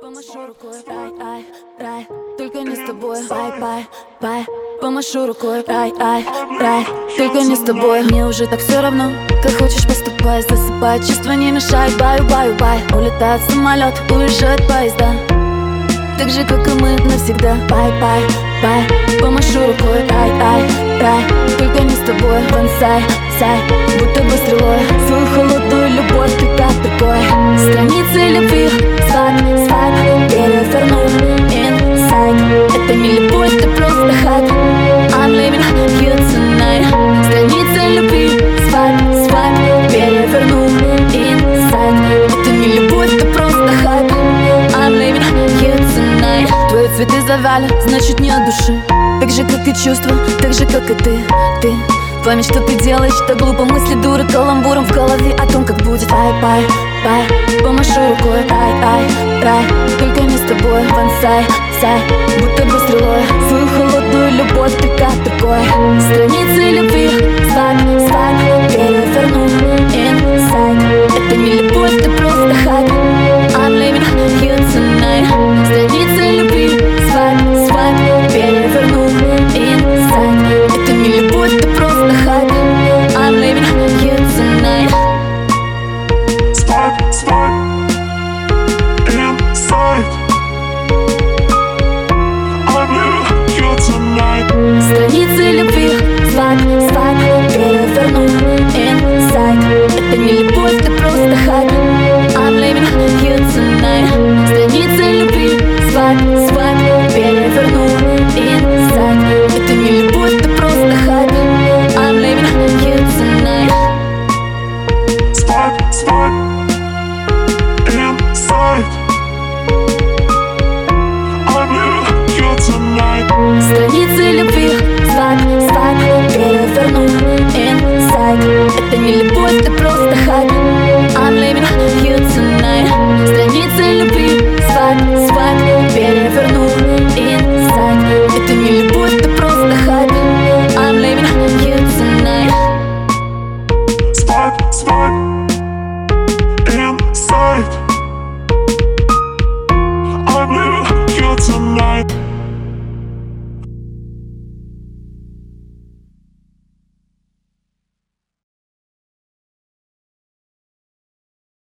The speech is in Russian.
Помашу рукой, рай, ай, рай, только не с тобой. Бай, бай, бай, помашу рукой, рай, ай, рай, только не с тобой. Мне уже так все равно, как хочешь поступай, засыпай, чувства не мешай, баю, баю, бай. Улетает самолет, уезжает поезда, так же, как и мы навсегда. Бай, бай, бай, помашу рукой, рай, ай, рай, только не с тобой. Бонсай, сай, будто бы стрелой, свою холодную любовь. Ты как такой. Страницы любви, цветы завяли, значит не от души. Так же, как и чувства, так же, как и ты, ты. Память, что ты делаешь, так глупо. Мысли дуры Каламбуром в голове о том, как будет. Ай, бай, бай, помашу рукой. Ай, ай, рай, только не с тобой. Бонсай, сай, будто бы стрелой. Свою холодную любовь ты как такой Страницы любви,